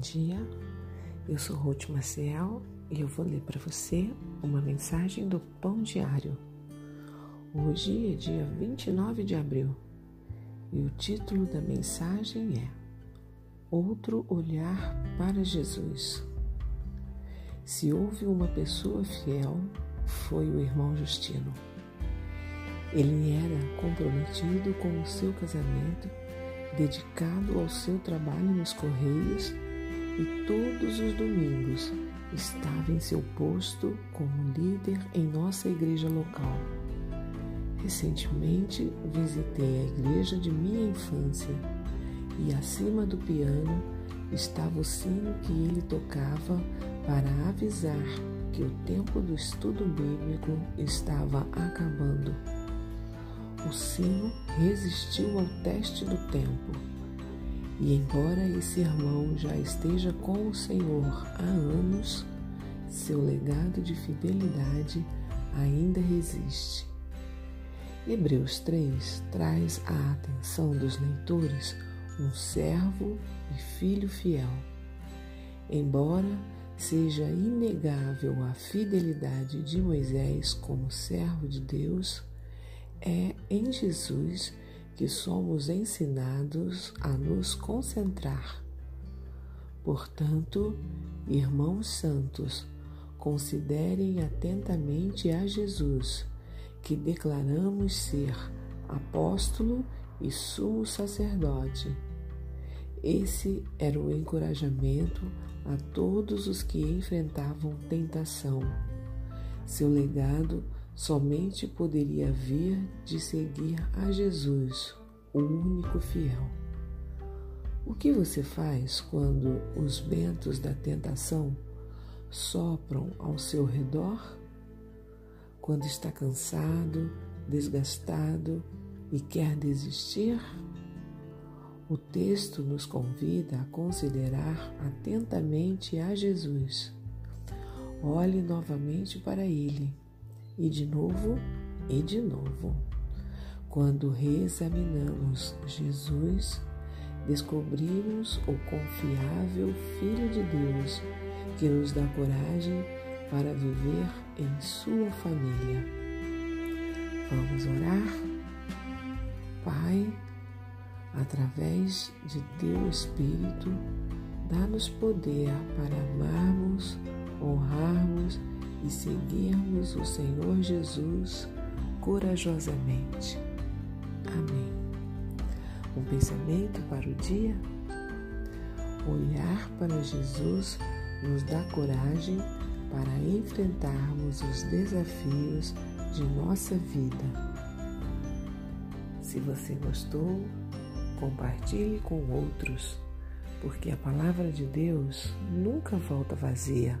dia, eu sou Ruth Maciel e eu vou ler para você uma mensagem do Pão Diário. Hoje é dia 29 de abril e o título da mensagem é Outro Olhar para Jesus. Se houve uma pessoa fiel, foi o irmão Justino. Ele era comprometido com o seu casamento dedicado ao seu trabalho nos Correios e todos os domingos estava em seu posto como líder em nossa igreja local. Recentemente visitei a igreja de minha infância e acima do piano estava o sino que ele tocava para avisar que o tempo do estudo bíblico estava acabando. O sino resistiu ao teste do tempo. E embora esse irmão já esteja com o Senhor há anos, seu legado de fidelidade ainda resiste. Hebreus 3 traz à atenção dos leitores um servo e filho fiel. Embora seja inegável a fidelidade de Moisés como servo de Deus, é em Jesus que somos ensinados a nos concentrar. Portanto, irmãos santos, considerem atentamente a Jesus, que declaramos ser apóstolo e sumo sacerdote. Esse era o encorajamento a todos os que enfrentavam tentação. Seu legado somente poderia vir de seguir a Jesus, o único fiel. O que você faz quando os ventos da tentação sopram ao seu redor? Quando está cansado, desgastado e quer desistir? O texto nos convida a considerar atentamente a Jesus. Olhe novamente para Ele e de novo e de novo. Quando reexaminamos Jesus, descobrimos o confiável Filho de Deus que nos dá coragem para viver em Sua família. Vamos orar? Pai, através de Teu Espírito, dá-nos poder para amarmos, e seguirmos o Senhor Jesus corajosamente. Amém. Um pensamento para o dia? Olhar para Jesus nos dá coragem para enfrentarmos os desafios de nossa vida. Se você gostou, compartilhe com outros, porque a palavra de Deus nunca volta vazia.